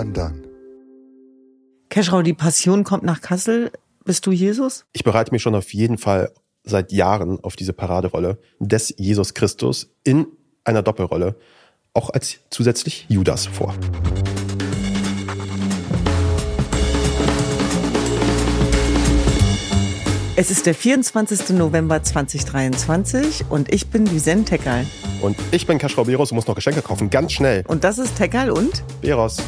undone. Keschrau, die Passion kommt nach Kassel. Bist du Jesus? Ich bereite mich schon auf jeden Fall seit Jahren auf diese Paraderolle des Jesus Christus in einer Doppelrolle, auch als zusätzlich Judas vor. Es ist der 24. November 2023 und ich bin Lisanne Teckerl. Und ich bin Kaschrau Beros und muss noch Geschenke kaufen, ganz schnell. Und das ist Teckerl und? Beros.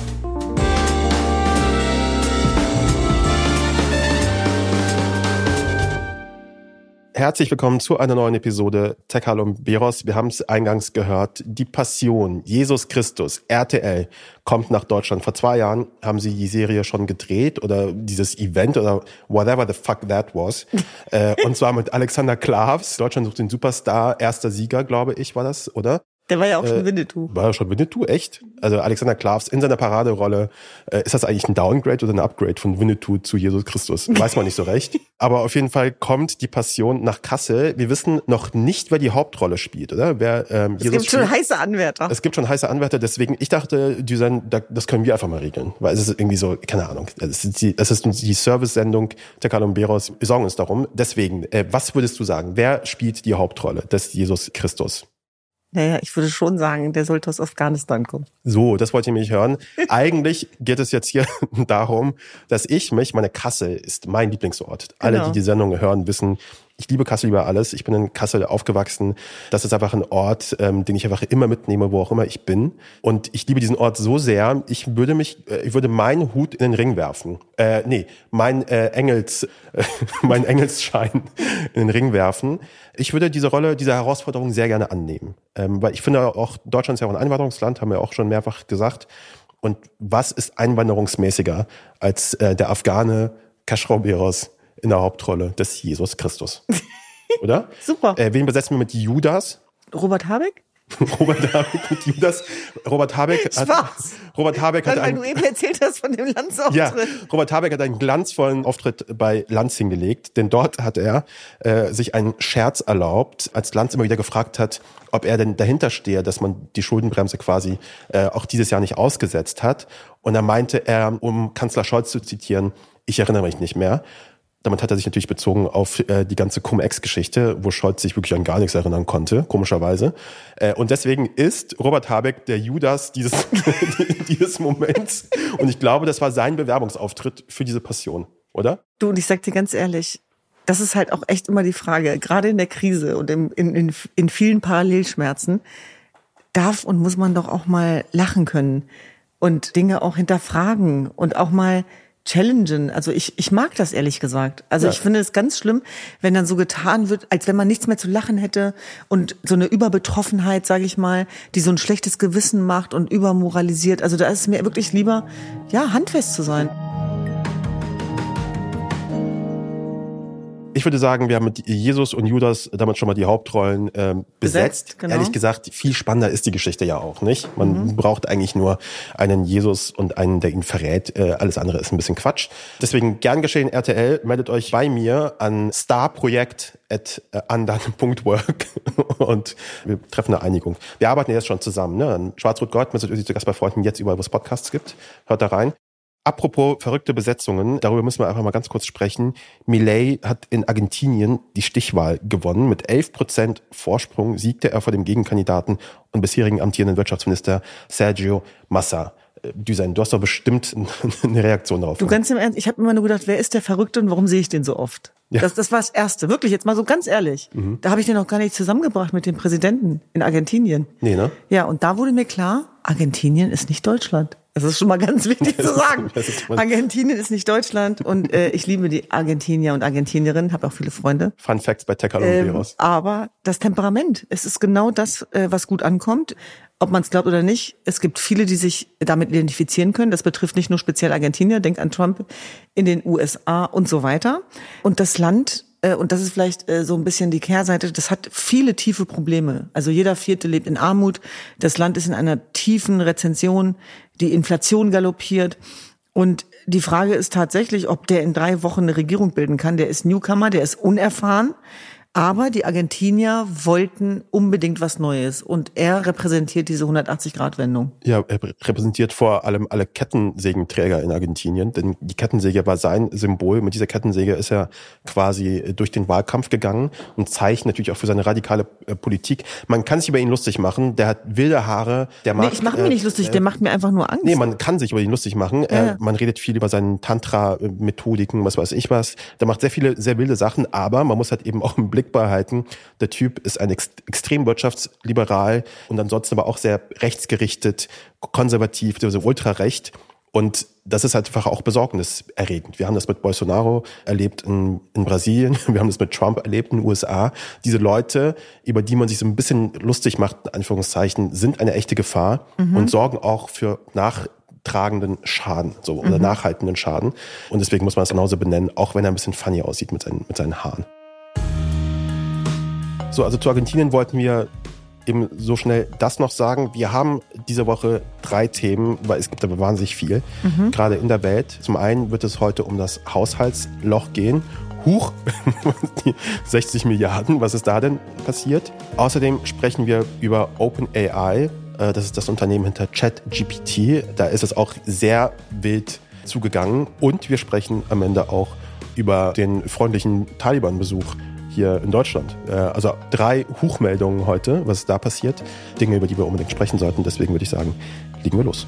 Herzlich willkommen zu einer neuen Episode Tekal und Beros. Wir haben es eingangs gehört. Die Passion, Jesus Christus, RTL, kommt nach Deutschland. Vor zwei Jahren haben sie die Serie schon gedreht oder dieses Event oder whatever the fuck that was. äh, und zwar mit Alexander Klavs. Deutschland sucht den Superstar. Erster Sieger, glaube ich, war das, oder? Der war ja auch schon äh, Winnetou. War ja schon Winnetou, echt? Also Alexander Klavs in seiner Paraderolle. Äh, ist das eigentlich ein Downgrade oder ein Upgrade von Winnetou zu Jesus Christus? Weiß man nicht so recht. Aber auf jeden Fall kommt die Passion nach Kassel. Wir wissen noch nicht, wer die Hauptrolle spielt, oder? Wer ähm, es Jesus gibt schon heiße Anwärter. Es gibt schon heiße Anwärter. Deswegen, ich dachte, Düsen, das können wir einfach mal regeln. Weil es ist irgendwie so, keine Ahnung. Es ist die, es ist die Service-Sendung der Kalumberos. Wir sorgen uns darum. Deswegen, äh, was würdest du sagen? Wer spielt die Hauptrolle des Jesus Christus? Naja, ich würde schon sagen, der sollte aus Afghanistan kommen. So, das wollte ich mich hören. Eigentlich geht es jetzt hier darum, dass ich mich, meine Kasse ist mein Lieblingsort. Genau. Alle, die die Sendung hören, wissen, ich liebe Kassel über alles. Ich bin in Kassel aufgewachsen. Das ist einfach ein Ort, ähm, den ich einfach immer mitnehme, wo auch immer ich bin. Und ich liebe diesen Ort so sehr. Ich würde mich, äh, ich würde meinen Hut in den Ring werfen. Äh, nee, mein äh, Engels, äh, mein Engelsschein in den Ring werfen. Ich würde diese Rolle, diese Herausforderung sehr gerne annehmen. Ähm, weil ich finde auch, Deutschland ist ja auch ein Einwanderungsland, haben wir auch schon mehrfach gesagt. Und was ist einwanderungsmäßiger als äh, der Afghane Kaschrau Beros? In der Hauptrolle des Jesus Christus. Oder? Super. Äh, wen besetzen wir mit Judas? Robert Habeck? Robert Habeck mit Judas. Robert Habeck hat, Spaß. Robert Habeck hat Weil, weil du eben erzählt hast von dem Lanzauftritt. Ja, Robert Habeck hat einen glanzvollen Auftritt bei Lanz hingelegt, denn dort hat er äh, sich einen Scherz erlaubt, als Lanz immer wieder gefragt hat, ob er denn dahinter stehe, dass man die Schuldenbremse quasi äh, auch dieses Jahr nicht ausgesetzt hat. Und da meinte er, um Kanzler Scholz zu zitieren, ich erinnere mich nicht mehr. Damit hat er sich natürlich bezogen auf äh, die ganze Cum-Ex-Geschichte, wo Scholz sich wirklich an gar nichts erinnern konnte, komischerweise. Äh, und deswegen ist Robert Habeck der Judas dieses, dieses Moments. Und ich glaube, das war sein Bewerbungsauftritt für diese Passion, oder? Du, und ich sag dir ganz ehrlich, das ist halt auch echt immer die Frage, gerade in der Krise und in, in, in, in vielen Parallelschmerzen, darf und muss man doch auch mal lachen können und Dinge auch hinterfragen und auch mal challengen. Also ich, ich mag das ehrlich gesagt. Also ja. ich finde es ganz schlimm, wenn dann so getan wird, als wenn man nichts mehr zu lachen hätte und so eine Überbetroffenheit, sage ich mal, die so ein schlechtes Gewissen macht und übermoralisiert. Also da ist es mir wirklich lieber, ja, handfest zu sein. Ich würde sagen, wir haben mit Jesus und Judas damit schon mal die Hauptrollen ähm, besetzt. besetzt genau. Ehrlich gesagt, viel spannender ist die Geschichte ja auch, nicht? Man mhm. braucht eigentlich nur einen Jesus und einen, der ihn verrät. Äh, alles andere ist ein bisschen Quatsch. Deswegen gern geschehen, RTL, meldet euch bei mir an starprojekt.andan.work und wir treffen eine Einigung. Wir arbeiten jetzt schon zusammen. Ne? Schwarz-Rot-Gold, mit zu Gast bei Freunden, jetzt überall, wo es Podcasts gibt. Hört da rein. Apropos verrückte Besetzungen, darüber müssen wir einfach mal ganz kurz sprechen. Millet hat in Argentinien die Stichwahl gewonnen. Mit 11 Prozent Vorsprung siegte er vor dem Gegenkandidaten und bisherigen amtierenden Wirtschaftsminister Sergio Massa. Äh, du hast doch bestimmt eine Reaktion darauf. Du ganz im Ernst, ich habe immer nur gedacht, wer ist der Verrückte und warum sehe ich den so oft? Ja. Das, das war das Erste. Wirklich, jetzt mal so ganz ehrlich. Mhm. Da habe ich den noch gar nicht zusammengebracht mit dem Präsidenten in Argentinien. Nee, ne? Ja, und da wurde mir klar, Argentinien ist nicht Deutschland. Das ist schon mal ganz wichtig zu sagen. Argentinien ist nicht Deutschland und äh, ich liebe die Argentinier und Argentinierinnen, habe auch viele Freunde. Fun Facts bei Tekal ähm, Aber das Temperament, es ist genau das, äh, was gut ankommt. Ob man es glaubt oder nicht, es gibt viele, die sich damit identifizieren können. Das betrifft nicht nur speziell Argentinier, denk an Trump in den USA und so weiter. Und das Land und das ist vielleicht äh, so ein bisschen die Kehrseite, das hat viele tiefe Probleme. Also jeder Vierte lebt in Armut, das Land ist in einer tiefen Rezension, die Inflation galoppiert und die Frage ist tatsächlich, ob der in drei Wochen eine Regierung bilden kann. Der ist Newcomer, der ist unerfahren. Aber die Argentinier wollten unbedingt was Neues und er repräsentiert diese 180-Grad-Wendung. Ja, er repräsentiert vor allem alle Kettensägenträger in Argentinien, denn die Kettensäge war sein Symbol. Mit dieser Kettensäge ist er quasi durch den Wahlkampf gegangen und zeigt natürlich auch für seine radikale äh, Politik. Man kann sich über ihn lustig machen. Der hat wilde Haare. Der macht, nee, ich mache mir nicht lustig. Äh, der macht mir einfach nur Angst. Nee, man kann sich über ihn lustig machen. Ja. Äh, man redet viel über seinen Tantra-Methodiken, was weiß ich was. Der macht sehr viele sehr wilde Sachen, aber man muss halt eben auch im Blick Blick behalten. Der Typ ist ein ex extrem wirtschaftsliberal und ansonsten aber auch sehr rechtsgerichtet, konservativ, also ultrarecht. Und das ist halt einfach auch besorgniserregend. Wir haben das mit Bolsonaro erlebt in, in, Brasilien, wir haben das mit Trump erlebt in den USA. Diese Leute, über die man sich so ein bisschen lustig macht, in Anführungszeichen, sind eine echte Gefahr mhm. und sorgen auch für nachtragenden Schaden so, oder mhm. nachhaltenden Schaden. Und deswegen muss man es genauso benennen, auch wenn er ein bisschen funny aussieht mit seinen, mit seinen Haaren. So, also zu Argentinien wollten wir eben so schnell das noch sagen. Wir haben diese Woche drei Themen, weil es gibt aber wahnsinnig viel, mhm. gerade in der Welt. Zum einen wird es heute um das Haushaltsloch gehen. Huch, die 60 Milliarden, was ist da denn passiert? Außerdem sprechen wir über OpenAI, äh, das ist das Unternehmen hinter ChatGPT. Da ist es auch sehr wild zugegangen. Und wir sprechen am Ende auch über den freundlichen Taliban-Besuch hier in Deutschland. Äh, also drei Hochmeldungen heute, was da passiert. Dinge, über die wir unbedingt sprechen sollten. Deswegen würde ich sagen, legen wir los.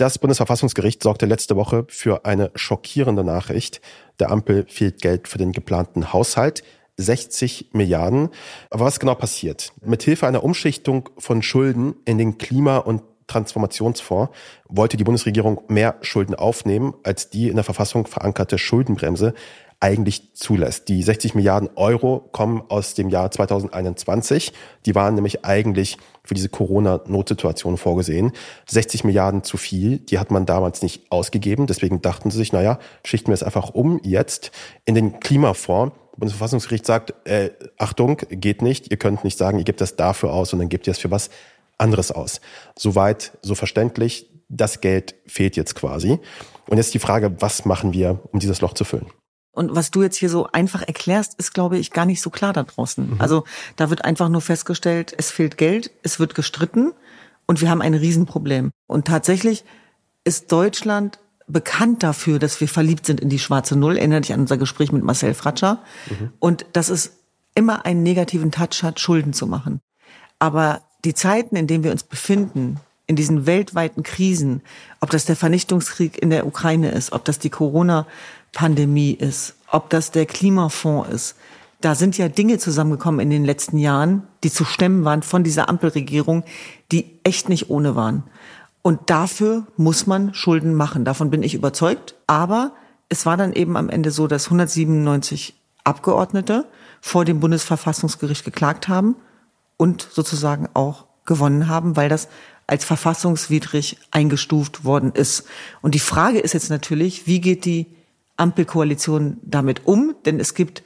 Das Bundesverfassungsgericht sorgte letzte Woche für eine schockierende Nachricht. Der Ampel fehlt Geld für den geplanten Haushalt. 60 Milliarden. Aber was genau passiert? Mithilfe einer Umschichtung von Schulden in den Klima- und Transformationsfonds wollte die Bundesregierung mehr Schulden aufnehmen, als die in der Verfassung verankerte Schuldenbremse eigentlich zulässt. Die 60 Milliarden Euro kommen aus dem Jahr 2021. Die waren nämlich eigentlich für diese Corona-Notsituation vorgesehen. 60 Milliarden zu viel, die hat man damals nicht ausgegeben. Deswegen dachten sie sich, naja, schichten wir es einfach um jetzt in den Klimafonds. Bundesverfassungsgericht sagt, äh, Achtung, geht nicht, ihr könnt nicht sagen, ihr gebt das dafür aus und dann gebt ihr es für was anderes aus. Soweit, so verständlich, das Geld fehlt jetzt quasi. Und jetzt die Frage, was machen wir, um dieses Loch zu füllen? Und was du jetzt hier so einfach erklärst, ist, glaube ich, gar nicht so klar da draußen. Mhm. Also da wird einfach nur festgestellt, es fehlt Geld, es wird gestritten und wir haben ein Riesenproblem. Und tatsächlich ist Deutschland bekannt dafür, dass wir verliebt sind in die schwarze Null. Erinnere dich an unser Gespräch mit Marcel Fratscher. Mhm. Und dass es immer einen negativen Touch hat, Schulden zu machen. Aber die Zeiten, in denen wir uns befinden, in diesen weltweiten Krisen, ob das der Vernichtungskrieg in der Ukraine ist, ob das die Corona-Pandemie ist, ob das der Klimafonds ist, da sind ja Dinge zusammengekommen in den letzten Jahren, die zu stemmen waren von dieser Ampelregierung, die echt nicht ohne waren. Und dafür muss man Schulden machen. Davon bin ich überzeugt. Aber es war dann eben am Ende so, dass 197 Abgeordnete vor dem Bundesverfassungsgericht geklagt haben und sozusagen auch gewonnen haben, weil das als verfassungswidrig eingestuft worden ist. Und die Frage ist jetzt natürlich, wie geht die Ampelkoalition damit um? Denn es gibt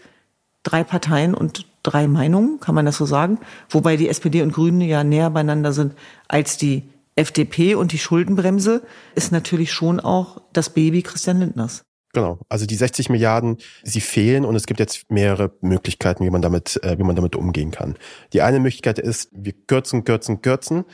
drei Parteien und drei Meinungen, kann man das so sagen? Wobei die SPD und Grüne ja näher beieinander sind als die FDP und die Schuldenbremse ist natürlich schon auch das Baby Christian Lindners. Genau. Also die 60 Milliarden, sie fehlen und es gibt jetzt mehrere Möglichkeiten, wie man damit, äh, wie man damit umgehen kann. Die eine Möglichkeit ist, wir kürzen, kürzen, kürzen.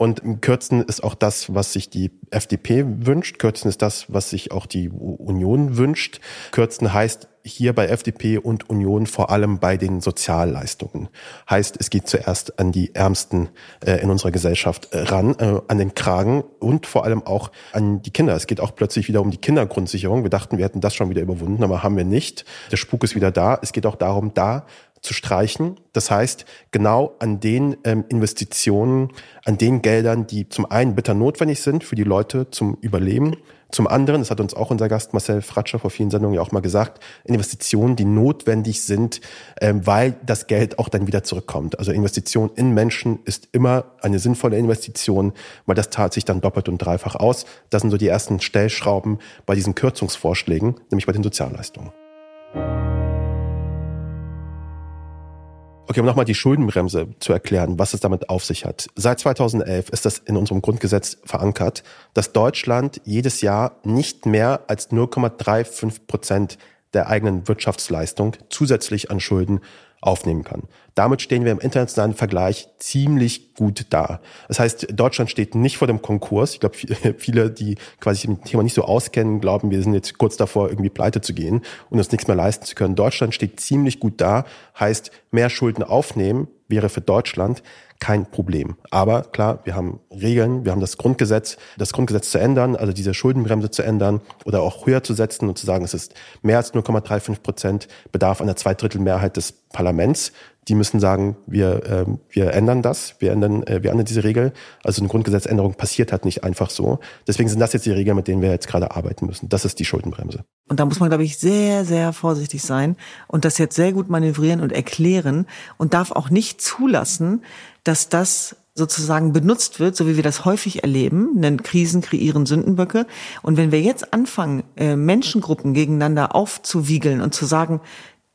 Und Kürzen ist auch das, was sich die FDP wünscht. Kürzen ist das, was sich auch die Union wünscht. Kürzen heißt hier bei FDP und Union vor allem bei den Sozialleistungen. Heißt, es geht zuerst an die Ärmsten äh, in unserer Gesellschaft äh, ran, äh, an den Kragen und vor allem auch an die Kinder. Es geht auch plötzlich wieder um die Kindergrundsicherung. Wir dachten, wir hätten das schon wieder überwunden, aber haben wir nicht. Der Spuk ist wieder da. Es geht auch darum, da zu streichen. Das heißt, genau an den ähm, Investitionen, an den Geldern, die zum einen bitter notwendig sind für die Leute zum Überleben, zum anderen, das hat uns auch unser Gast Marcel Fratscher vor vielen Sendungen ja auch mal gesagt, Investitionen, die notwendig sind, ähm, weil das Geld auch dann wieder zurückkommt. Also Investition in Menschen ist immer eine sinnvolle Investition, weil das zahlt sich dann doppelt und dreifach aus. Das sind so die ersten Stellschrauben bei diesen Kürzungsvorschlägen, nämlich bei den Sozialleistungen. Okay, um nochmal die Schuldenbremse zu erklären, was es damit auf sich hat. Seit 2011 ist das in unserem Grundgesetz verankert, dass Deutschland jedes Jahr nicht mehr als 0,35 Prozent der eigenen Wirtschaftsleistung zusätzlich an Schulden aufnehmen kann. Damit stehen wir im internationalen Vergleich ziemlich gut da. Das heißt, Deutschland steht nicht vor dem Konkurs. Ich glaube, viele, die quasi sich mit dem Thema nicht so auskennen, glauben, wir sind jetzt kurz davor, irgendwie pleite zu gehen und uns nichts mehr leisten zu können. Deutschland steht ziemlich gut da, heißt, mehr Schulden aufnehmen wäre für Deutschland kein Problem. Aber klar, wir haben Regeln, wir haben das Grundgesetz, das Grundgesetz zu ändern, also diese Schuldenbremse zu ändern oder auch höher zu setzen und zu sagen, es ist mehr als 0,35 Prozent Bedarf einer Zweidrittelmehrheit des Parlaments. Die müssen sagen, wir, äh, wir ändern das, wir ändern, äh, wir ändern diese Regel. Also eine Grundgesetzänderung passiert halt nicht einfach so. Deswegen sind das jetzt die Regeln, mit denen wir jetzt gerade arbeiten müssen. Das ist die Schuldenbremse. Und da muss man, glaube ich, sehr, sehr vorsichtig sein und das jetzt sehr gut manövrieren und erklären und darf auch nicht zulassen, dass das sozusagen benutzt wird, so wie wir das häufig erleben, denn Krisen kreieren Sündenböcke. Und wenn wir jetzt anfangen, äh, Menschengruppen gegeneinander aufzuwiegeln und zu sagen,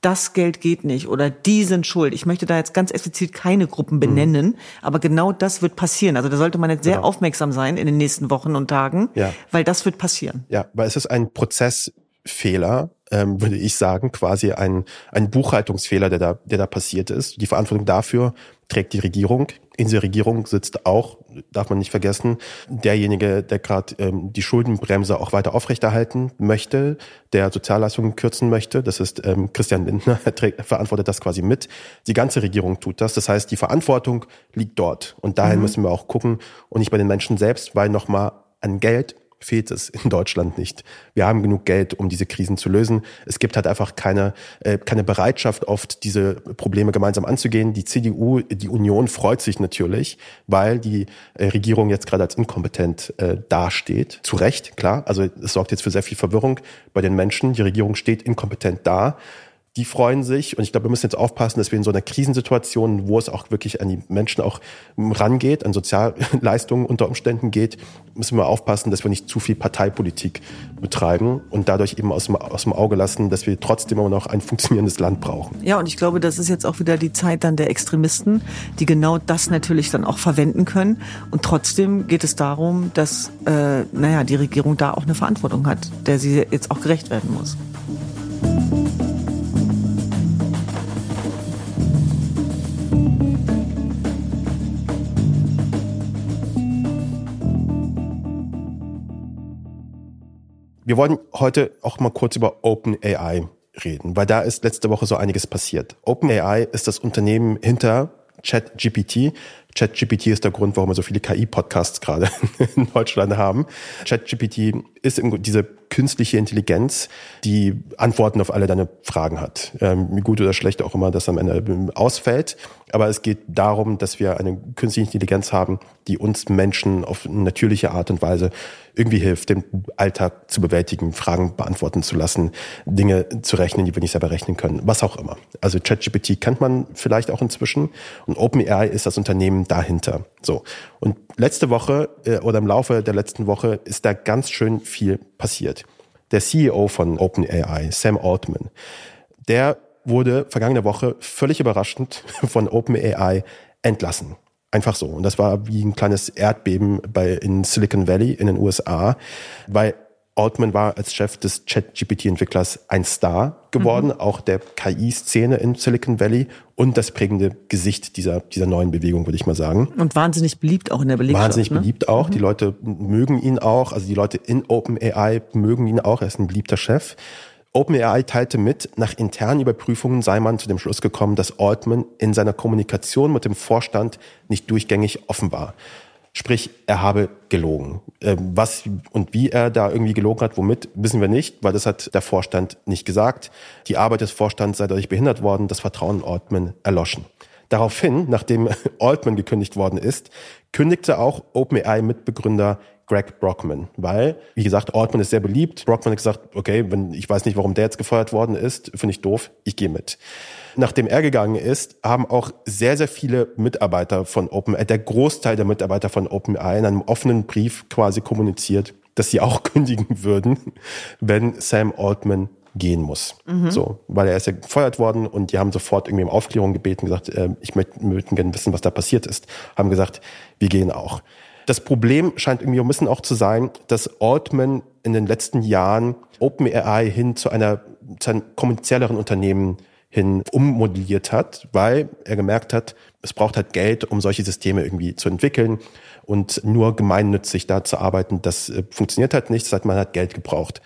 das Geld geht nicht oder die sind schuld. Ich möchte da jetzt ganz explizit keine Gruppen benennen, mhm. aber genau das wird passieren. Also da sollte man jetzt sehr genau. aufmerksam sein in den nächsten Wochen und Tagen, ja. weil das wird passieren. Ja, weil es ist ein Prozessfehler, ähm, würde ich sagen, quasi ein, ein Buchhaltungsfehler, der da, der da passiert ist. Die Verantwortung dafür trägt die Regierung. In der Regierung sitzt auch, darf man nicht vergessen, derjenige, der gerade ähm, die Schuldenbremse auch weiter aufrechterhalten möchte, der Sozialleistungen kürzen möchte. Das ist ähm, Christian Lindner, er trägt, verantwortet das quasi mit. Die ganze Regierung tut das. Das heißt, die Verantwortung liegt dort. Und dahin mhm. müssen wir auch gucken und nicht bei den Menschen selbst, weil nochmal an Geld fehlt es in Deutschland nicht. Wir haben genug Geld, um diese Krisen zu lösen. Es gibt halt einfach keine, äh, keine Bereitschaft, oft diese Probleme gemeinsam anzugehen. Die CDU, die Union freut sich natürlich, weil die äh, Regierung jetzt gerade als inkompetent äh, dasteht. Zu Recht, klar. Also es sorgt jetzt für sehr viel Verwirrung bei den Menschen. Die Regierung steht inkompetent da die freuen sich. Und ich glaube, wir müssen jetzt aufpassen, dass wir in so einer Krisensituation, wo es auch wirklich an die Menschen auch rangeht, an Sozialleistungen unter Umständen geht, müssen wir aufpassen, dass wir nicht zu viel Parteipolitik betreiben und dadurch eben aus dem, aus dem Auge lassen, dass wir trotzdem immer noch ein funktionierendes Land brauchen. Ja, und ich glaube, das ist jetzt auch wieder die Zeit dann der Extremisten, die genau das natürlich dann auch verwenden können. Und trotzdem geht es darum, dass, äh, naja, die Regierung da auch eine Verantwortung hat, der sie jetzt auch gerecht werden muss. Wir wollen heute auch mal kurz über OpenAI reden, weil da ist letzte Woche so einiges passiert. OpenAI ist das Unternehmen hinter ChatGPT. ChatGPT ist der Grund, warum wir so viele KI-Podcasts gerade in Deutschland haben. ChatGPT ist diese künstliche Intelligenz, die Antworten auf alle deine Fragen hat. Ähm, gut oder schlecht auch immer das am Ende ausfällt. Aber es geht darum, dass wir eine künstliche Intelligenz haben, die uns Menschen auf natürliche Art und Weise irgendwie hilft, den Alltag zu bewältigen, Fragen beantworten zu lassen, Dinge zu rechnen, die wir nicht selber rechnen können, was auch immer. Also ChatGPT kennt man vielleicht auch inzwischen und OpenAI ist das Unternehmen dahinter. So. Und letzte Woche äh, oder im Laufe der letzten Woche ist da ganz schön viel passiert. Der CEO von OpenAI, Sam Altman, der wurde vergangene Woche völlig überraschend von OpenAI entlassen. Einfach so. Und das war wie ein kleines Erdbeben bei, in Silicon Valley in den USA, weil Altman war als Chef des Chat-GPT-Entwicklers ein Star geworden, mhm. auch der KI-Szene in Silicon Valley und das prägende Gesicht dieser, dieser neuen Bewegung, würde ich mal sagen. Und wahnsinnig beliebt auch in der Belegschaft. Wahnsinnig ne? beliebt auch. Mhm. Die Leute mögen ihn auch. Also die Leute in OpenAI mögen ihn auch. Er ist ein beliebter Chef. OpenAI teilte mit, nach internen Überprüfungen sei man zu dem Schluss gekommen, dass Altman in seiner Kommunikation mit dem Vorstand nicht durchgängig offen war. Sprich, er habe gelogen. Ähm, was und wie er da irgendwie gelogen hat, womit, wissen wir nicht, weil das hat der Vorstand nicht gesagt. Die Arbeit des Vorstands sei dadurch behindert worden, das Vertrauen in Altman erloschen. Daraufhin, nachdem Altman gekündigt worden ist, kündigte auch OpenAI-Mitbegründer Greg Brockman, weil, wie gesagt, Altman ist sehr beliebt. Brockman hat gesagt, okay, wenn ich weiß nicht, warum der jetzt gefeuert worden ist, finde ich doof, ich gehe mit. Nachdem er gegangen ist, haben auch sehr, sehr viele Mitarbeiter von OpenAI, der Großteil der Mitarbeiter von OpenAI in einem offenen Brief quasi kommuniziert, dass sie auch kündigen würden, wenn Sam Altman gehen muss. Mhm. So, weil er ist ja gefeuert worden und die haben sofort irgendwie um Aufklärung gebeten, gesagt, äh, ich möchte, möchten gerne wissen, was da passiert ist. Haben gesagt, wir gehen auch. Das Problem scheint irgendwie ein bisschen auch zu sein, dass Altman in den letzten Jahren OpenAI hin zu einer, zu einem kommerzielleren Unternehmen hin ummodelliert hat, weil er gemerkt hat, es braucht halt Geld, um solche Systeme irgendwie zu entwickeln und nur gemeinnützig da zu arbeiten, das äh, funktioniert halt nicht, das heißt, man hat Geld gebraucht.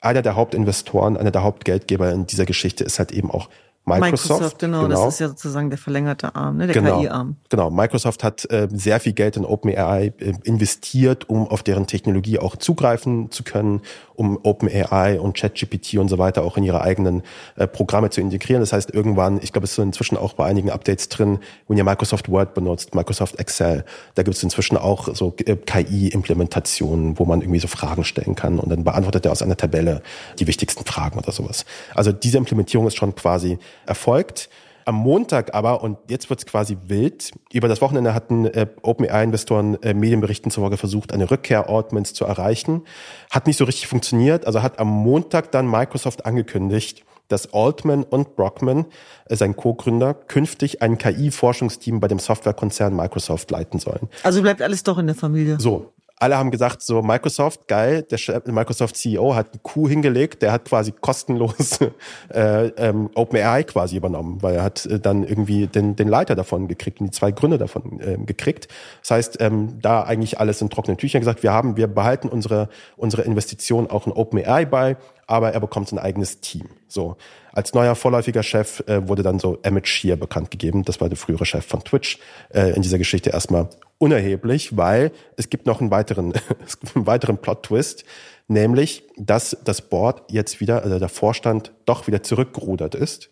Einer der Hauptinvestoren, einer der Hauptgeldgeber in dieser Geschichte ist halt eben auch Microsoft, Microsoft genau, genau, das ist ja sozusagen der verlängerte Arm, ne, der genau, KI-Arm. Genau, Microsoft hat äh, sehr viel Geld in OpenAI äh, investiert, um auf deren Technologie auch zugreifen zu können, um OpenAI und ChatGPT und so weiter auch in ihre eigenen äh, Programme zu integrieren. Das heißt, irgendwann, ich glaube, es ist inzwischen auch bei einigen Updates drin, wenn ihr Microsoft Word benutzt, Microsoft Excel, da gibt es inzwischen auch so äh, KI-Implementationen, wo man irgendwie so Fragen stellen kann und dann beantwortet er aus einer Tabelle die wichtigsten Fragen oder sowas. Also diese Implementierung ist schon quasi erfolgt. Am Montag aber, und jetzt wird es quasi wild, über das Wochenende hatten äh, OpenAI-Investoren äh, Medienberichten zufolge versucht, eine Rückkehr Altmans zu erreichen. Hat nicht so richtig funktioniert. Also hat am Montag dann Microsoft angekündigt, dass Altman und Brockman, äh, sein Co-Gründer, künftig ein KI-Forschungsteam bei dem Softwarekonzern Microsoft leiten sollen. Also bleibt alles doch in der Familie. So, alle haben gesagt, so Microsoft, geil, der Microsoft CEO hat einen Coup hingelegt, der hat quasi kostenlos äh, ähm, OpenAI quasi übernommen, weil er hat äh, dann irgendwie den, den Leiter davon gekriegt und die zwei Gründe davon äh, gekriegt. Das heißt, ähm, da eigentlich alles in trockenen Tüchern gesagt, wir haben, wir behalten unsere, unsere Investition auch in OpenAI bei, aber er bekommt ein eigenes Team. So. Als neuer vorläufiger Chef äh, wurde dann so Emmett Shear bekannt gegeben. Das war der frühere Chef von Twitch. Äh, in dieser Geschichte erstmal unerheblich, weil es gibt noch einen weiteren, einen weiteren Plot-Twist, nämlich, dass das Board jetzt wieder, also der Vorstand doch wieder zurückgerudert ist.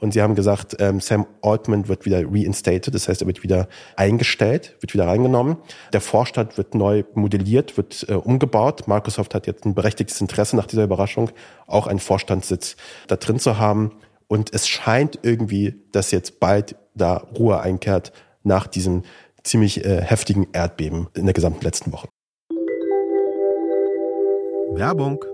Und sie haben gesagt, ähm, Sam Altman wird wieder reinstated, das heißt, er wird wieder eingestellt, wird wieder reingenommen. Der Vorstand wird neu modelliert, wird äh, umgebaut. Microsoft hat jetzt ein berechtigtes Interesse nach dieser Überraschung, auch einen Vorstandssitz da drin zu haben. Und es scheint irgendwie, dass jetzt bald da Ruhe einkehrt nach diesem ziemlich äh, heftigen Erdbeben in der gesamten letzten Woche. Werbung.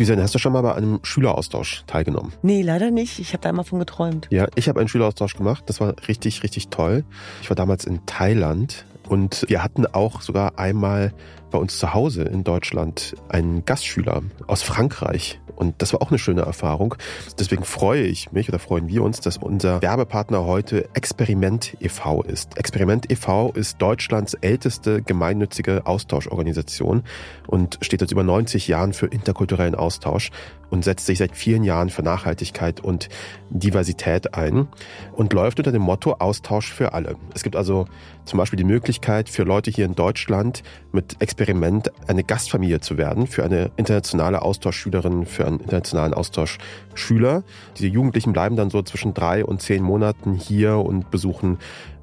Düsen, hast du schon mal bei einem Schüleraustausch teilgenommen? Nee, leider nicht. Ich habe da immer von geträumt. Ja, ich habe einen Schüleraustausch gemacht. Das war richtig, richtig toll. Ich war damals in Thailand und wir hatten auch sogar einmal bei uns zu Hause in Deutschland einen Gastschüler aus Frankreich. Und das war auch eine schöne Erfahrung. Deswegen freue ich mich oder freuen wir uns, dass unser Werbepartner heute Experiment e.V. ist. Experiment e.V. ist Deutschlands älteste gemeinnützige Austauschorganisation und steht seit über 90 Jahren für interkulturellen Austausch und setzt sich seit vielen Jahren für Nachhaltigkeit und Diversität ein und läuft unter dem Motto Austausch für alle. Es gibt also zum Beispiel die Möglichkeit für Leute hier in Deutschland mit Experiment eine Gastfamilie zu werden, für eine internationale Austauschschülerin, für einen internationalen Austauschschüler. Diese Jugendlichen bleiben dann so zwischen drei und zehn Monaten hier und besuchen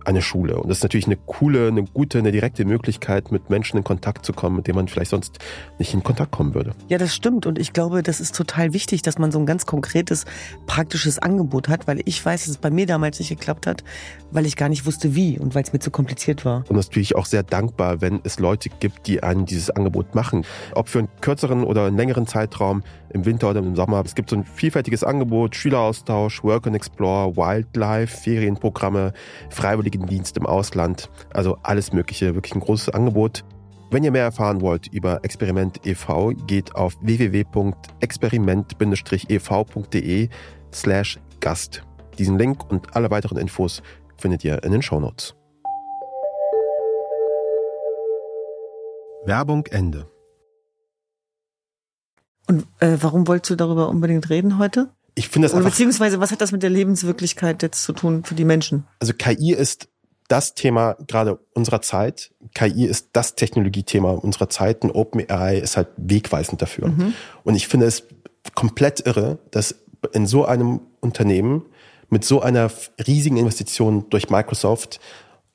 eine Schule. Und das ist natürlich eine coole, eine gute, eine direkte Möglichkeit, mit Menschen in Kontakt zu kommen, mit denen man vielleicht sonst nicht in Kontakt kommen würde. Ja, das stimmt. Und ich glaube, das ist total wichtig, dass man so ein ganz konkretes, praktisches Angebot hat, weil ich weiß, dass es bei mir damals nicht geklappt hat, weil ich gar nicht wusste, wie und weil es mir zu kompliziert war. Und natürlich auch sehr dankbar, wenn es Leute gibt, die einem dieses Angebot machen. Ob für einen kürzeren oder einen längeren Zeitraum, im Winter oder im Sommer. Es gibt so ein vielfältiges Angebot, Schüleraustausch, Work and Explore, Wildlife, Ferienprogramme, Freiwilligendienst im Ausland. Also alles Mögliche, wirklich ein großes Angebot. Wenn ihr mehr erfahren wollt über Experiment e.V., geht auf www.experiment-ev.de slash Gast. Diesen Link und alle weiteren Infos findet ihr in den Shownotes. Werbung Ende. Und äh, warum wolltest du darüber unbedingt reden heute? Ich finde das Oder beziehungsweise, was hat das mit der Lebenswirklichkeit jetzt zu tun für die Menschen? Also KI ist das Thema gerade unserer Zeit. KI ist das Technologiethema unserer Zeit und OpenAI ist halt wegweisend dafür. Mhm. Und ich finde es komplett irre, dass in so einem Unternehmen mit so einer riesigen Investition durch Microsoft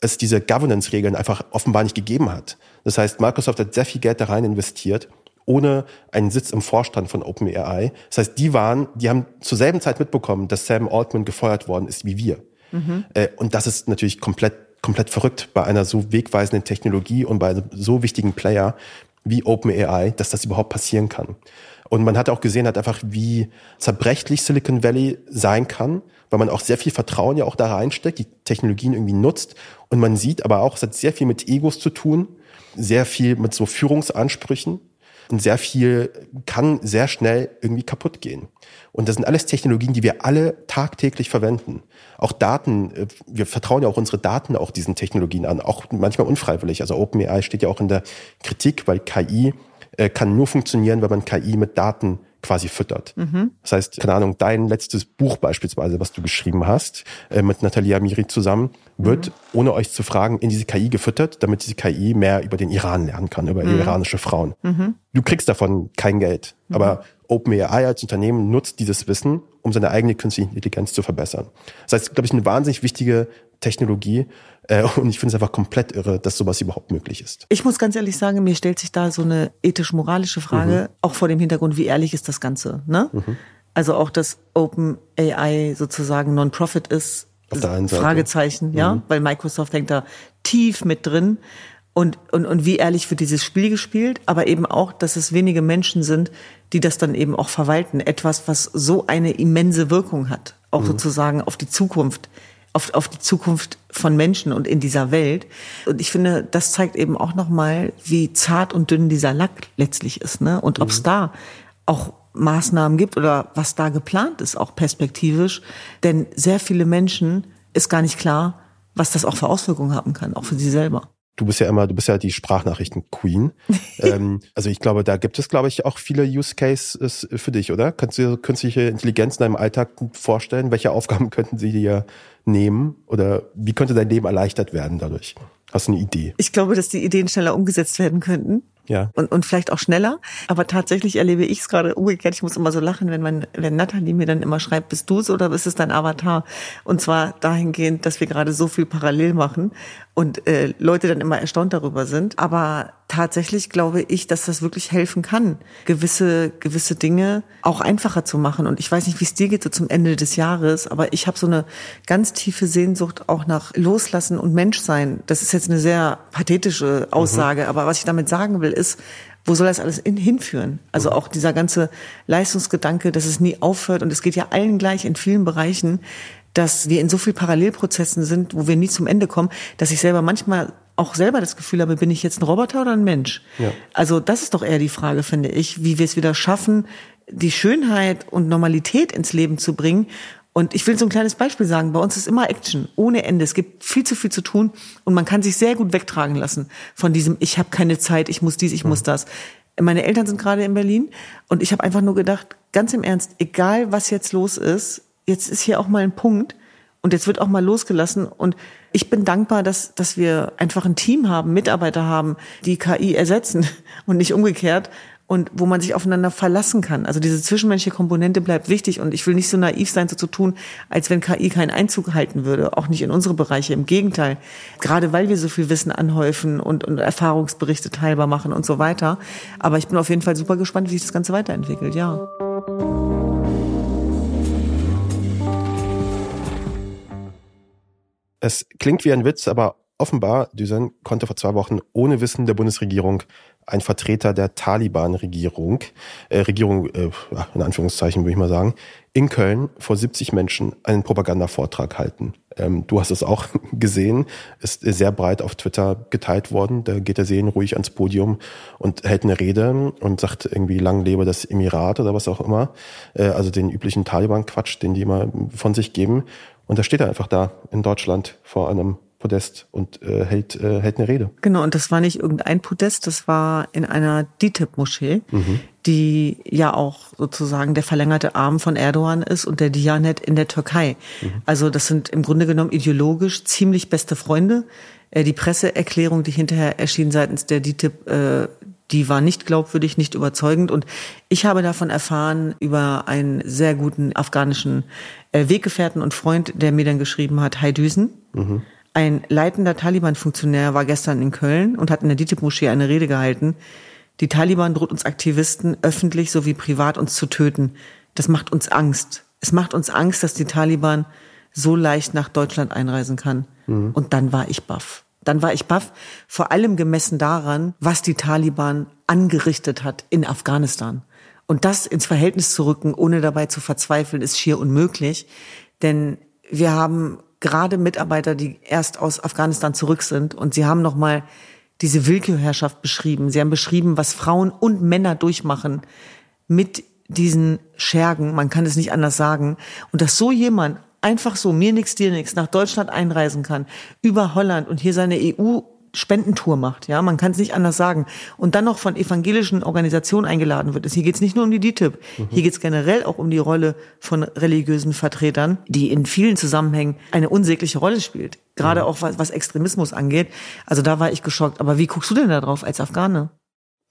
es diese Governance-Regeln einfach offenbar nicht gegeben hat. Das heißt, Microsoft hat sehr viel Geld da rein investiert ohne einen Sitz im Vorstand von OpenAI. Das heißt, die waren, die haben zur selben Zeit mitbekommen, dass Sam Altman gefeuert worden ist wie wir. Mhm. Äh, und das ist natürlich komplett, komplett verrückt bei einer so wegweisenden Technologie und bei einem so wichtigen Player wie OpenAI, dass das überhaupt passieren kann. Und man hat auch gesehen, hat einfach, wie zerbrechlich Silicon Valley sein kann, weil man auch sehr viel Vertrauen ja auch da reinsteckt, die Technologien irgendwie nutzt. Und man sieht aber auch, es hat sehr viel mit Egos zu tun, sehr viel mit so Führungsansprüchen und sehr viel kann sehr schnell irgendwie kaputt gehen. Und das sind alles Technologien, die wir alle tagtäglich verwenden. Auch Daten, äh, wir vertrauen ja auch unsere Daten auch diesen Technologien an, auch manchmal unfreiwillig. Also OpenAI steht ja auch in der Kritik, weil KI äh, kann nur funktionieren, wenn man KI mit Daten quasi füttert. Mhm. Das heißt, keine Ahnung, dein letztes Buch beispielsweise, was du geschrieben hast, äh, mit Natalia Miri zusammen, wird, mhm. ohne euch zu fragen, in diese KI gefüttert, damit diese KI mehr über den Iran lernen kann, über mhm. iranische Frauen. Mhm. Du kriegst davon kein Geld. Mhm. Aber OpenAI als Unternehmen nutzt dieses Wissen, um seine eigene künstliche Intelligenz zu verbessern. Das heißt, glaube ich, eine wahnsinnig wichtige Technologie. Äh, und ich finde es einfach komplett irre, dass sowas überhaupt möglich ist. Ich muss ganz ehrlich sagen, mir stellt sich da so eine ethisch-moralische Frage, mhm. auch vor dem Hintergrund, wie ehrlich ist das Ganze. Ne? Mhm. Also auch, dass OpenAI sozusagen Non-Profit ist, Auf der einen Seite. Fragezeichen, mhm. ja, weil Microsoft hängt da tief mit drin. Und, und, und wie ehrlich wird dieses Spiel gespielt, aber eben auch, dass es wenige Menschen sind, die das dann eben auch verwalten. Etwas, was so eine immense Wirkung hat, auch mhm. sozusagen auf die Zukunft auf, auf die Zukunft von Menschen und in dieser Welt. Und ich finde, das zeigt eben auch nochmal, wie zart und dünn dieser Lack letztlich ist, ne? Und ob es mhm. da auch Maßnahmen gibt oder was da geplant ist, auch perspektivisch. Denn sehr viele Menschen ist gar nicht klar, was das auch für Auswirkungen haben kann, auch für sie selber. Du bist ja immer, du bist ja die Sprachnachrichten-Queen. ähm, also ich glaube, da gibt es, glaube ich, auch viele Use Cases für dich, oder? Kannst du dir künstliche Intelligenz in deinem Alltag vorstellen? Welche Aufgaben könnten sie dir nehmen? Oder wie könnte dein Leben erleichtert werden dadurch? Hast du eine Idee? Ich glaube, dass die Ideen schneller umgesetzt werden könnten. Ja. Und, und vielleicht auch schneller. Aber tatsächlich erlebe ich es gerade umgekehrt. Ich muss immer so lachen, wenn man, wenn Nathalie mir dann immer schreibt, bist du es oder bist es dein Avatar? Und zwar dahingehend, dass wir gerade so viel parallel machen und äh, Leute dann immer erstaunt darüber sind. Aber tatsächlich glaube ich, dass das wirklich helfen kann, gewisse gewisse Dinge auch einfacher zu machen. Und ich weiß nicht, wie es dir geht so zum Ende des Jahres, aber ich habe so eine ganz tiefe Sehnsucht auch nach Loslassen und Menschsein. Das ist jetzt eine sehr pathetische Aussage, mhm. aber was ich damit sagen will, ist, wo soll das alles in, hinführen? Also mhm. auch dieser ganze Leistungsgedanke, dass es nie aufhört und es geht ja allen gleich in vielen Bereichen dass wir in so viel Parallelprozessen sind, wo wir nie zum Ende kommen, dass ich selber manchmal auch selber das Gefühl habe, bin ich jetzt ein Roboter oder ein Mensch? Ja. Also das ist doch eher die Frage, finde ich, wie wir es wieder schaffen, die Schönheit und Normalität ins Leben zu bringen. Und ich will so ein kleines Beispiel sagen. Bei uns ist immer Action, ohne Ende. Es gibt viel zu viel zu tun und man kann sich sehr gut wegtragen lassen von diesem, ich habe keine Zeit, ich muss dies, ich mhm. muss das. Meine Eltern sind gerade in Berlin und ich habe einfach nur gedacht, ganz im Ernst, egal was jetzt los ist, jetzt ist hier auch mal ein Punkt und jetzt wird auch mal losgelassen und ich bin dankbar, dass, dass wir einfach ein Team haben, Mitarbeiter haben, die KI ersetzen und nicht umgekehrt und wo man sich aufeinander verlassen kann. Also diese zwischenmenschliche Komponente bleibt wichtig und ich will nicht so naiv sein, so zu tun, als wenn KI keinen Einzug halten würde, auch nicht in unsere Bereiche. Im Gegenteil, gerade weil wir so viel Wissen anhäufen und, und Erfahrungsberichte teilbar machen und so weiter. Aber ich bin auf jeden Fall super gespannt, wie sich das Ganze weiterentwickelt, ja. Es klingt wie ein Witz, aber offenbar, Düsen konnte vor zwei Wochen ohne Wissen der Bundesregierung ein Vertreter der Taliban-Regierung, äh, Regierung äh, in Anführungszeichen würde ich mal sagen, in Köln vor 70 Menschen einen Propagandavortrag halten. Ähm, du hast es auch gesehen, ist sehr breit auf Twitter geteilt worden. Da geht er sehen ruhig ans Podium und hält eine Rede und sagt irgendwie lang lebe das Emirat oder was auch immer. Äh, also den üblichen Taliban-Quatsch, den die immer von sich geben. Und da steht er einfach da in Deutschland vor einem Podest und äh, hält, äh, hält eine Rede. Genau, und das war nicht irgendein Podest, das war in einer DITIB-Moschee, mhm. die ja auch sozusagen der verlängerte Arm von Erdogan ist und der Diyanet in der Türkei. Mhm. Also das sind im Grunde genommen ideologisch ziemlich beste Freunde. Äh, die Presseerklärung, die hinterher erschien seitens der DITIB, äh, die war nicht glaubwürdig, nicht überzeugend. Und ich habe davon erfahren über einen sehr guten afghanischen äh, Weggefährten und Freund, der mir dann geschrieben hat, Hai Düsen. Mhm. Ein leitender Taliban-Funktionär war gestern in Köln und hat in der DITIB-Moschee eine Rede gehalten. Die Taliban droht uns Aktivisten öffentlich sowie privat uns zu töten. Das macht uns Angst. Es macht uns Angst, dass die Taliban so leicht nach Deutschland einreisen kann. Mhm. Und dann war ich baff dann war ich baff, vor allem gemessen daran, was die Taliban angerichtet hat in Afghanistan. Und das ins Verhältnis zu rücken, ohne dabei zu verzweifeln, ist schier unmöglich. Denn wir haben gerade Mitarbeiter, die erst aus Afghanistan zurück sind und sie haben nochmal diese Willkürherrschaft beschrieben. Sie haben beschrieben, was Frauen und Männer durchmachen mit diesen Schergen. Man kann es nicht anders sagen. Und dass so jemand einfach so, mir nix, dir nix, nach Deutschland einreisen kann, über Holland und hier seine EU Spendentour macht, ja, man kann es nicht anders sagen, und dann noch von evangelischen Organisationen eingeladen wird. Hier geht es nicht nur um die DITIB, mhm. hier geht es generell auch um die Rolle von religiösen Vertretern, die in vielen Zusammenhängen eine unsägliche Rolle spielt, gerade mhm. auch was, was Extremismus angeht. Also da war ich geschockt. Aber wie guckst du denn da drauf als Afghane?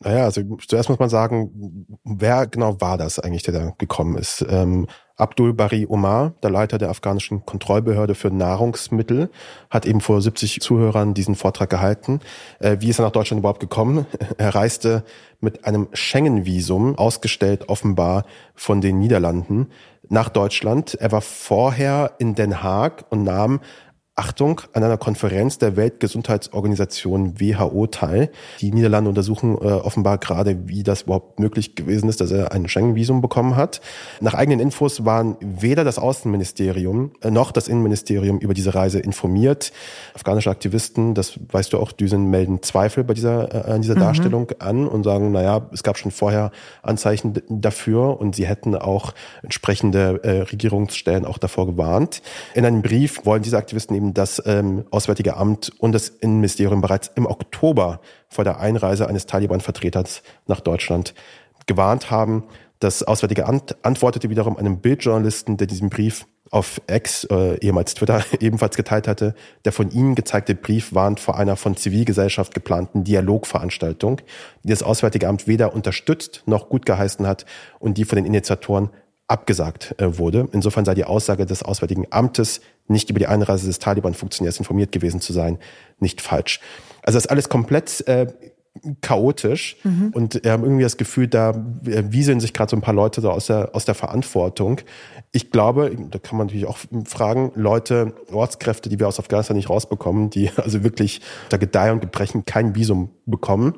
Naja, also zuerst muss man sagen, wer genau war das eigentlich, der da gekommen ist? Ähm, Abdul Bari Omar, der Leiter der afghanischen Kontrollbehörde für Nahrungsmittel, hat eben vor 70 Zuhörern diesen Vortrag gehalten. Äh, wie ist er nach Deutschland überhaupt gekommen? Er reiste mit einem Schengen-Visum, ausgestellt offenbar von den Niederlanden, nach Deutschland. Er war vorher in Den Haag und nahm Achtung, an einer Konferenz der Weltgesundheitsorganisation WHO teil. Die Niederlande untersuchen äh, offenbar gerade, wie das überhaupt möglich gewesen ist, dass er ein Schengen-Visum bekommen hat. Nach eigenen Infos waren weder das Außenministerium noch das Innenministerium über diese Reise informiert. Afghanische Aktivisten, das weißt du auch, Düsen melden Zweifel bei dieser, äh, an dieser mhm. Darstellung an und sagen, naja, es gab schon vorher Anzeichen dafür und sie hätten auch entsprechende äh, Regierungsstellen auch davor gewarnt. In einem Brief wollen diese Aktivisten eben das ähm, Auswärtige Amt und das Innenministerium bereits im Oktober vor der Einreise eines Taliban-Vertreters nach Deutschland gewarnt haben. Das Auswärtige Amt antwortete wiederum einem Bildjournalisten, der diesen Brief auf Ex, äh, ehemals Twitter, ebenfalls geteilt hatte. Der von ihm gezeigte Brief warnt vor einer von Zivilgesellschaft geplanten Dialogveranstaltung, die das Auswärtige Amt weder unterstützt noch gut geheißen hat und die von den Initiatoren abgesagt äh, wurde. Insofern sei die Aussage des Auswärtigen Amtes, nicht über die Einreise des Taliban-Funktionärs informiert gewesen zu sein, nicht falsch. Also das ist alles komplett äh, chaotisch mhm. und wir haben irgendwie das Gefühl, da wieseln sich gerade so ein paar Leute da aus der, aus der Verantwortung. Ich glaube, da kann man natürlich auch fragen, Leute, Ortskräfte, die wir aus Afghanistan nicht rausbekommen, die also wirklich da Gedeih und Gebrechen kein Visum bekommen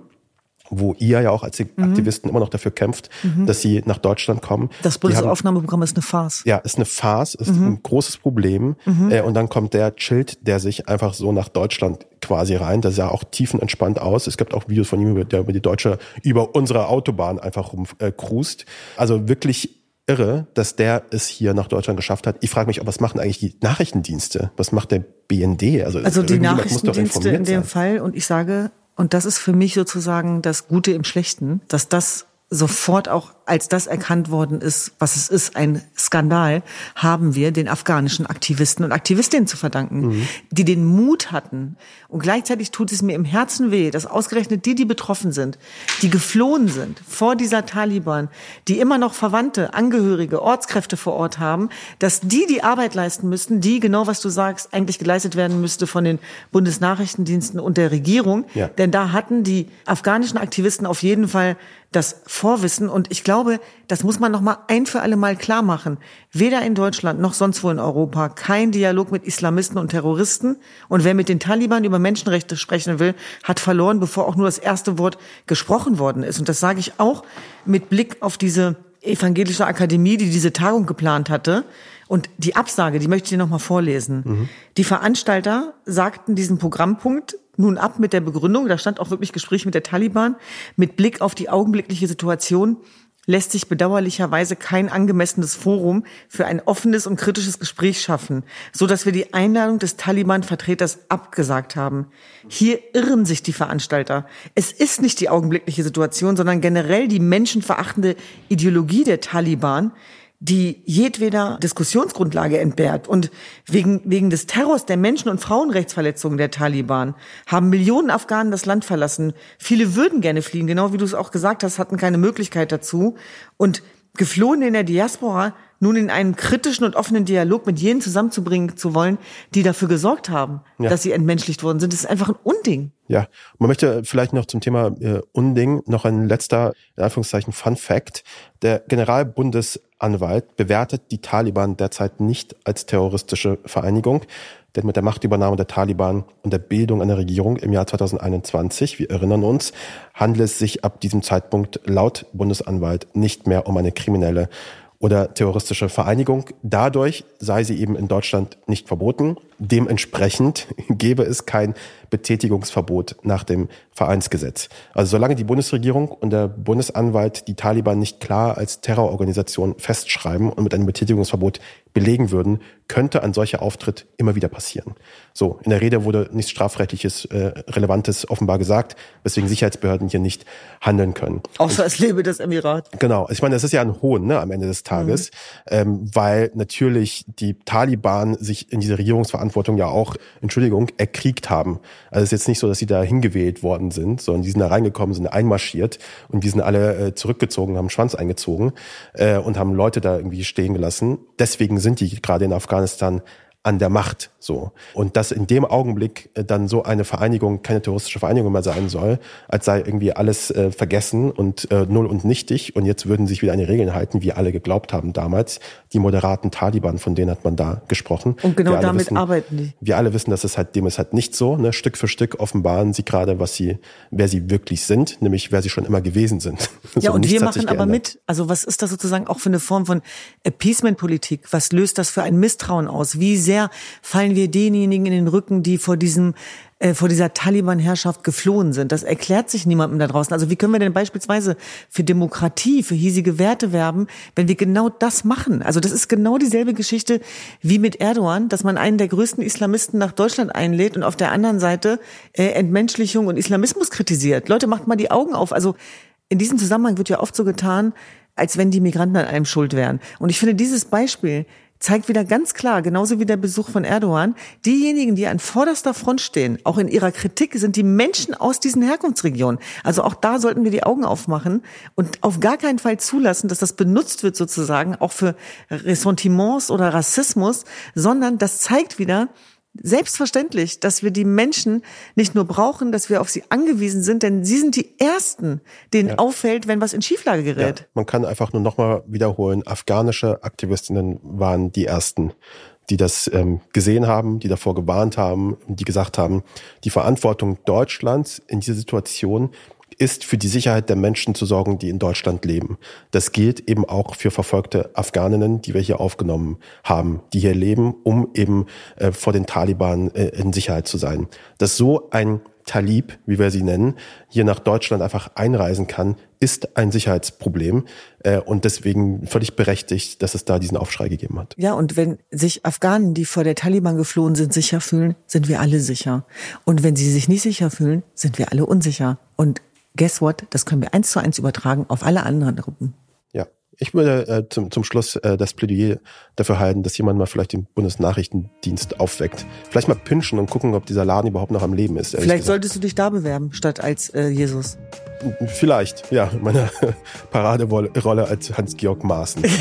wo ihr ja auch als mhm. Aktivisten mhm. immer noch dafür kämpft, mhm. dass sie nach Deutschland kommen. Das Bundesaufnahmeprogramm ist eine Farce. Ja, ist eine Farce, ist mhm. ein großes Problem. Mhm. Äh, und dann kommt der Child, der sich einfach so nach Deutschland quasi rein. Das sah auch tiefenentspannt aus. Es gibt auch Videos von ihm, der über die deutsche, über unsere Autobahn einfach rumcruist. Äh, also wirklich irre, dass der es hier nach Deutschland geschafft hat. Ich frage mich, was machen eigentlich die Nachrichtendienste? Was macht der BND? Also, also die Nachrichtendienste in dem. Fall. Und ich sage, und das ist für mich sozusagen das Gute im Schlechten, dass das sofort auch als das erkannt worden ist, was es ist, ein Skandal, haben wir den afghanischen Aktivisten und Aktivistinnen zu verdanken, mhm. die den Mut hatten. Und gleichzeitig tut es mir im Herzen weh, dass ausgerechnet die, die betroffen sind, die geflohen sind vor dieser Taliban, die immer noch Verwandte, Angehörige, Ortskräfte vor Ort haben, dass die die Arbeit leisten müssten, die, genau was du sagst, eigentlich geleistet werden müsste von den Bundesnachrichtendiensten und der Regierung. Ja. Denn da hatten die afghanischen Aktivisten auf jeden Fall das Vorwissen und ich glaube, glaube, das muss man noch mal ein für alle Mal klar machen. Weder in Deutschland noch sonst wo in Europa kein Dialog mit Islamisten und Terroristen. Und wer mit den Taliban über Menschenrechte sprechen will, hat verloren, bevor auch nur das erste Wort gesprochen worden ist. Und das sage ich auch mit Blick auf diese evangelische Akademie, die diese Tagung geplant hatte. Und die Absage, die möchte ich dir noch mal vorlesen. Mhm. Die Veranstalter sagten diesen Programmpunkt nun ab mit der Begründung, da stand auch wirklich Gespräch mit der Taliban, mit Blick auf die augenblickliche Situation lässt sich bedauerlicherweise kein angemessenes Forum für ein offenes und kritisches Gespräch schaffen, so dass wir die Einladung des Taliban-Vertreters abgesagt haben. Hier irren sich die Veranstalter. Es ist nicht die augenblickliche Situation, sondern generell die menschenverachtende Ideologie der Taliban, die jedweder Diskussionsgrundlage entbehrt. Und wegen, wegen des Terrors der Menschen- und Frauenrechtsverletzungen der Taliban haben Millionen Afghanen das Land verlassen. Viele würden gerne fliehen, genau wie du es auch gesagt hast, hatten keine Möglichkeit dazu. Und Geflohene in der Diaspora nun in einen kritischen und offenen Dialog mit jenen zusammenzubringen zu wollen, die dafür gesorgt haben, ja. dass sie entmenschlicht worden sind, das ist einfach ein Unding. Ja, man möchte vielleicht noch zum Thema äh, Unding noch ein letzter, in Anführungszeichen, Fun Fact. Der Generalbundesanwalt bewertet die Taliban derzeit nicht als terroristische Vereinigung, denn mit der Machtübernahme der Taliban und der Bildung einer Regierung im Jahr 2021, wir erinnern uns, handelt es sich ab diesem Zeitpunkt laut Bundesanwalt nicht mehr um eine kriminelle oder terroristische Vereinigung. Dadurch sei sie eben in Deutschland nicht verboten. Dementsprechend gäbe es kein Betätigungsverbot nach dem Vereinsgesetz. Also solange die Bundesregierung und der Bundesanwalt die Taliban nicht klar als Terrororganisation festschreiben und mit einem Betätigungsverbot belegen würden, könnte ein solcher Auftritt immer wieder passieren. So, in der Rede wurde nichts strafrechtliches, äh, Relevantes offenbar gesagt, weswegen Sicherheitsbehörden hier nicht handeln können. Außer es lebe das Emirat. Genau. Ich meine, das ist ja ein Hohn ne, am Ende des Tages, mhm. ähm, weil natürlich die Taliban sich in diese Regierungsverantwortung ja auch, Entschuldigung, erkriegt haben. Also es ist jetzt nicht so, dass sie da hingewählt worden sind, sondern die sind da reingekommen, sind einmarschiert und die sind alle äh, zurückgezogen, haben Schwanz eingezogen äh, und haben Leute da irgendwie stehen gelassen. Deswegen sind die gerade in Afghanistan an der Macht. So. Und dass in dem Augenblick äh, dann so eine Vereinigung keine terroristische Vereinigung mehr sein soll, als sei irgendwie alles äh, vergessen und äh, null und nichtig und jetzt würden sich wieder an die Regeln halten, wie alle geglaubt haben damals. Die moderaten Taliban, von denen hat man da gesprochen. Und genau damit wissen, arbeiten die. Wir alle wissen, dass es halt dem ist halt nicht so. Ne? Stück für Stück offenbaren sie gerade, was sie, wer sie wirklich sind, nämlich wer sie schon immer gewesen sind. Ja, so, und wir machen aber mit. Also was ist das sozusagen auch für eine Form von Appeasement-Politik? Was löst das für ein Misstrauen aus? Wie sehr fallen wir denjenigen in den Rücken, die vor diesem äh, vor dieser Taliban-Herrschaft geflohen sind. Das erklärt sich niemandem da draußen. Also wie können wir denn beispielsweise für Demokratie, für hiesige Werte werben, wenn wir genau das machen? Also das ist genau dieselbe Geschichte wie mit Erdogan, dass man einen der größten Islamisten nach Deutschland einlädt und auf der anderen Seite äh, Entmenschlichung und Islamismus kritisiert. Leute, macht mal die Augen auf. Also in diesem Zusammenhang wird ja oft so getan, als wenn die Migranten an einem schuld wären. Und ich finde dieses Beispiel zeigt wieder ganz klar, genauso wie der Besuch von Erdogan, diejenigen, die an vorderster Front stehen, auch in ihrer Kritik, sind die Menschen aus diesen Herkunftsregionen. Also auch da sollten wir die Augen aufmachen und auf gar keinen Fall zulassen, dass das benutzt wird sozusagen auch für Ressentiments oder Rassismus, sondern das zeigt wieder, selbstverständlich, dass wir die Menschen nicht nur brauchen, dass wir auf sie angewiesen sind, denn sie sind die Ersten, denen ja. auffällt, wenn was in Schieflage gerät. Ja, man kann einfach nur nochmal wiederholen, afghanische Aktivistinnen waren die Ersten, die das ähm, gesehen haben, die davor gewarnt haben, die gesagt haben, die Verantwortung Deutschlands in dieser Situation ist für die Sicherheit der Menschen zu sorgen, die in Deutschland leben. Das gilt eben auch für verfolgte Afghaninnen, die wir hier aufgenommen haben, die hier leben, um eben äh, vor den Taliban äh, in Sicherheit zu sein. Dass so ein Talib, wie wir sie nennen, hier nach Deutschland einfach einreisen kann, ist ein Sicherheitsproblem äh, und deswegen völlig berechtigt, dass es da diesen Aufschrei gegeben hat. Ja, und wenn sich Afghanen, die vor der Taliban geflohen sind, sicher fühlen, sind wir alle sicher. Und wenn sie sich nicht sicher fühlen, sind wir alle unsicher. Und guess what? Das können wir eins zu eins übertragen auf alle anderen Gruppen. Ja. Ich würde äh, zum, zum Schluss äh, das Plädoyer dafür halten, dass jemand mal vielleicht den Bundesnachrichtendienst aufweckt. Vielleicht mal pinschen und gucken, ob dieser Laden überhaupt noch am Leben ist. Vielleicht gesagt. solltest du dich da bewerben, statt als äh, Jesus. Vielleicht, ja. Meine Paraderolle als Hans-Georg Maaßen.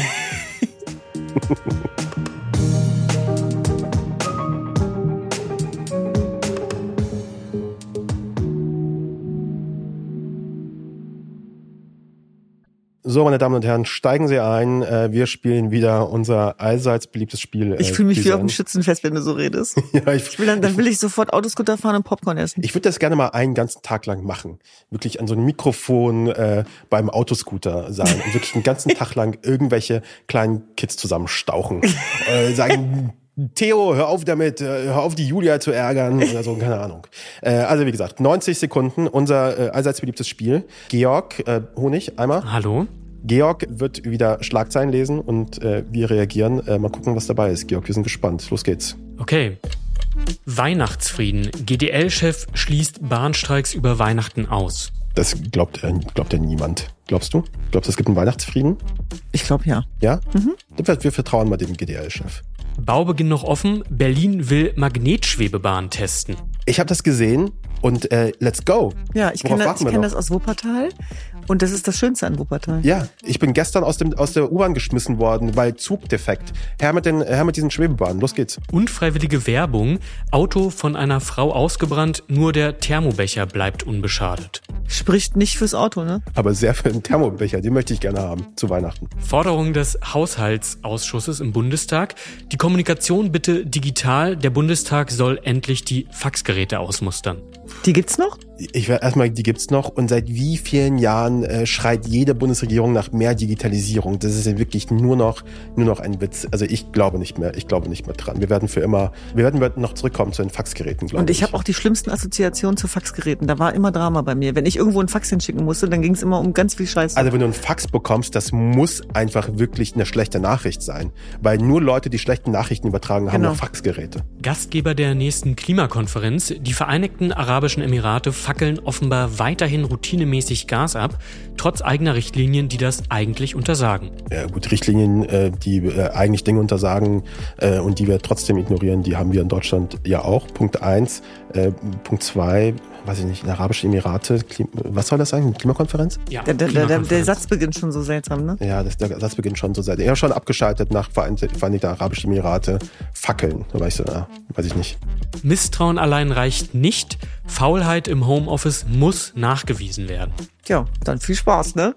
So, meine Damen und Herren, steigen Sie ein. Äh, wir spielen wieder unser allseits beliebtes Spiel. Ich fühle mich äh, wie auf dem Schützenfest, wenn du so redest. ja, ich, ich will dann, dann will ich sofort Autoscooter fahren und Popcorn essen. Ich würde das gerne mal einen ganzen Tag lang machen. Wirklich an so einem Mikrofon äh, beim Autoscooter sein und wirklich einen ganzen Tag lang irgendwelche kleinen Kids zusammenstauchen. äh, sagen, Theo, hör auf damit, äh, hör auf die Julia zu ärgern oder so, keine Ahnung. Äh, also wie gesagt, 90 Sekunden, unser äh, allseits beliebtes Spiel. Georg, äh, Honig, einmal. Hallo. Georg wird wieder Schlagzeilen lesen und äh, wir reagieren. Äh, mal gucken, was dabei ist. Georg, wir sind gespannt. Los geht's. Okay. Weihnachtsfrieden. GDL-Chef schließt Bahnstreiks über Weihnachten aus. Das glaubt, äh, glaubt ja niemand. Glaubst du? Glaubst du, es gibt einen Weihnachtsfrieden? Ich glaube ja. Ja? Mhm. Wir vertrauen mal dem GDL-Chef. Baubeginn noch offen. Berlin will Magnetschwebebahn testen. Ich habe das gesehen und äh, let's go. Ja, ich kenne das, kenn das aus Wuppertal Und das ist das Schönste an Wuppertal. Ja, ich bin gestern aus, dem, aus der U-Bahn geschmissen worden, weil Zugdefekt. Herr mit, den, Herr mit diesen Schwebebahnen, los geht's. Unfreiwillige Werbung, Auto von einer Frau ausgebrannt, nur der Thermobecher bleibt unbeschadet. Spricht nicht fürs Auto, ne? Aber sehr für einen Thermobecher, den möchte ich gerne haben zu Weihnachten. Forderung des Haushaltsausschusses im Bundestag. Die Kommunikation bitte digital. Der Bundestag soll endlich die Faxgeräte ausmustern. Die gibt's noch? Ich werde erstmal, die gibt's noch. Und seit wie vielen Jahren äh, schreit jede Bundesregierung nach mehr Digitalisierung? Das ist ja wirklich nur noch, nur noch ein Witz. Also ich glaube nicht mehr, ich glaube nicht mehr dran. Wir werden für immer, wir werden noch zurückkommen zu den Faxgeräten, glaube ich. Und ich habe auch die schlimmsten Assoziationen zu Faxgeräten. Da war immer Drama bei mir. Wenn ich irgendwo einen Fax hinschicken musste, dann ging es immer um ganz viel Scheiße. Also wenn du einen Fax bekommst, das muss einfach wirklich eine schlechte Nachricht sein. Weil nur Leute, die schlechten Nachrichten übertragen, genau. haben noch Faxgeräte. Gastgeber der nächsten Klimakonferenz, die Vereinigten Arabischen Emirate fackeln offenbar weiterhin routinemäßig Gas ab, trotz eigener Richtlinien, die das eigentlich untersagen. Ja gut, Richtlinien, äh, die äh, eigentlich Dinge untersagen äh, und die wir trotzdem ignorieren, die haben wir in Deutschland ja auch. Punkt eins. Punkt zwei, weiß ich nicht, Arabische Emirate, was soll das sein? Klimakonferenz? Ja, der, der, der, der, Satz beginnt schon so seltsam, ne? Ja, das, der Satz beginnt schon so seltsam. Ja, schon abgeschaltet nach Vereinigte, Vereinigte Arabische Emirate. Fackeln, da weiß ich, ja, weiß ich nicht. Misstrauen allein reicht nicht. Faulheit im Homeoffice muss nachgewiesen werden. Tja, dann viel Spaß, ne?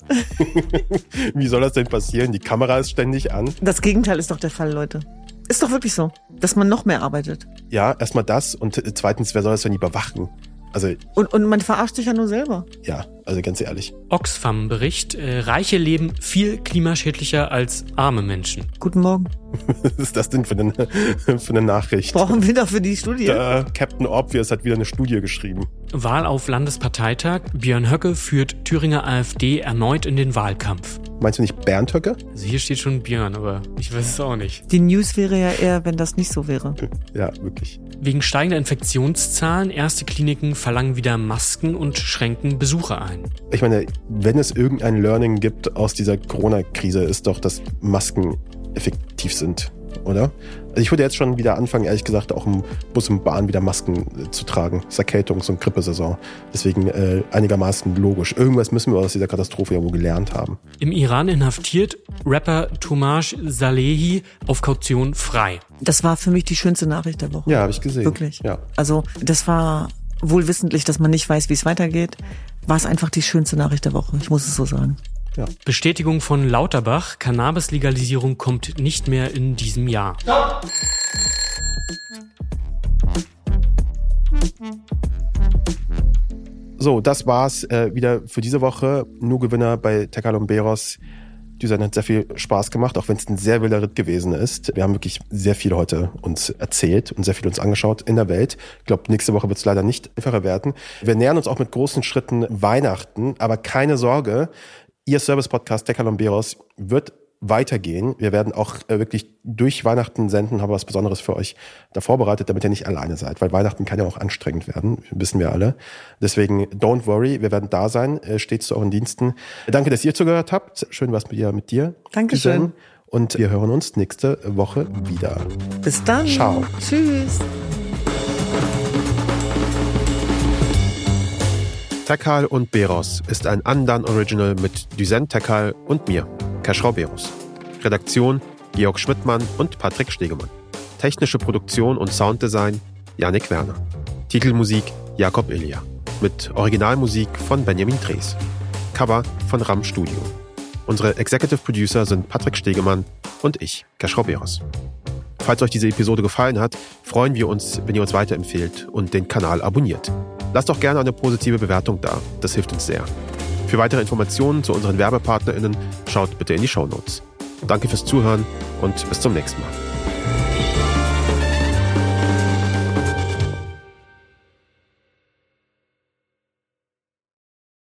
Wie soll das denn passieren? Die Kamera ist ständig an. Das Gegenteil ist doch der Fall, Leute. Ist doch wirklich so, dass man noch mehr arbeitet. Ja, erstmal das und zweitens, wer soll das denn überwachen? Also und, und man verarscht sich ja nur selber. Ja, also ganz ehrlich. Oxfam-Bericht. Äh, Reiche leben viel klimaschädlicher als arme Menschen. Guten Morgen. Was ist das denn für eine, für eine Nachricht? Brauchen wir dafür die Studie? Der Captain Obvious hat wieder eine Studie geschrieben. Wahl auf Landesparteitag. Björn Höcke führt Thüringer AfD erneut in den Wahlkampf. Meinst du nicht Bernd Höcke? Also hier steht schon Björn, aber ich weiß es auch nicht. Die News wäre ja eher, wenn das nicht so wäre. Ja, wirklich. Wegen steigender Infektionszahlen, erste Kliniken verlangen wieder Masken und schränken Besucher ein. Ich meine, wenn es irgendein Learning gibt aus dieser Corona-Krise, ist doch, dass Masken effektiv sind, oder? Also ich würde jetzt schon wieder anfangen, ehrlich gesagt, auch im Bus und Bahn wieder Masken äh, zu tragen. Das ist Erkältungs- und Grippesaison. Deswegen äh, einigermaßen logisch. Irgendwas müssen wir aus dieser Katastrophe ja wohl gelernt haben. Im Iran inhaftiert Rapper Tomash Salehi auf Kaution frei. Das war für mich die schönste Nachricht der Woche. Ja, habe ich gesehen. Wirklich. Ja. Also das war wohl wissentlich, dass man nicht weiß, wie es weitergeht, war es einfach die schönste Nachricht der Woche. Ich muss es so sagen. Ja. Bestätigung von Lauterbach, Cannabis-Legalisierung kommt nicht mehr in diesem Jahr. Stopp! So, das war's äh, wieder für diese Woche. Nur Gewinner bei Tecalomberos. Die Sendung hat sehr viel Spaß gemacht, auch wenn es ein sehr wilder Ritt gewesen ist. Wir haben wirklich sehr viel heute uns erzählt und sehr viel uns angeschaut in der Welt. Ich glaube, nächste Woche wird es leider nicht einfacher werden. Wir nähern uns auch mit großen Schritten Weihnachten, aber keine Sorge, Ihr Service-Podcast Decalomberos wird weitergehen. Wir werden auch äh, wirklich durch Weihnachten senden, haben was Besonderes für euch da vorbereitet, damit ihr nicht alleine seid, weil Weihnachten kann ja auch anstrengend werden, wissen wir alle. Deswegen don't worry, wir werden da sein, äh, stets zu euren Diensten. Danke, dass ihr zugehört habt. Schön was mit dir. Mit dir Dankeschön. Und wir hören uns nächste Woche wieder. Bis dann. Ciao. Tschüss. Tekal und Beros ist ein Andan Original mit Duzen Tekal und mir, Keschrau Beros. Redaktion Georg Schmidtmann und Patrick Stegemann. Technische Produktion und Sounddesign Yannick Werner. Titelmusik Jakob Ilja. Mit Originalmusik von Benjamin Drees. Cover von RAM Studio. Unsere Executive Producer sind Patrick Stegemann und ich, Keschrau Beros. Falls euch diese Episode gefallen hat, freuen wir uns, wenn ihr uns weiterempfehlt und den Kanal abonniert. Lasst doch gerne eine positive Bewertung da. Das hilft uns sehr. Für weitere Informationen zu unseren WerbepartnerInnen schaut bitte in die Show Notes. Danke fürs Zuhören und bis zum nächsten Mal.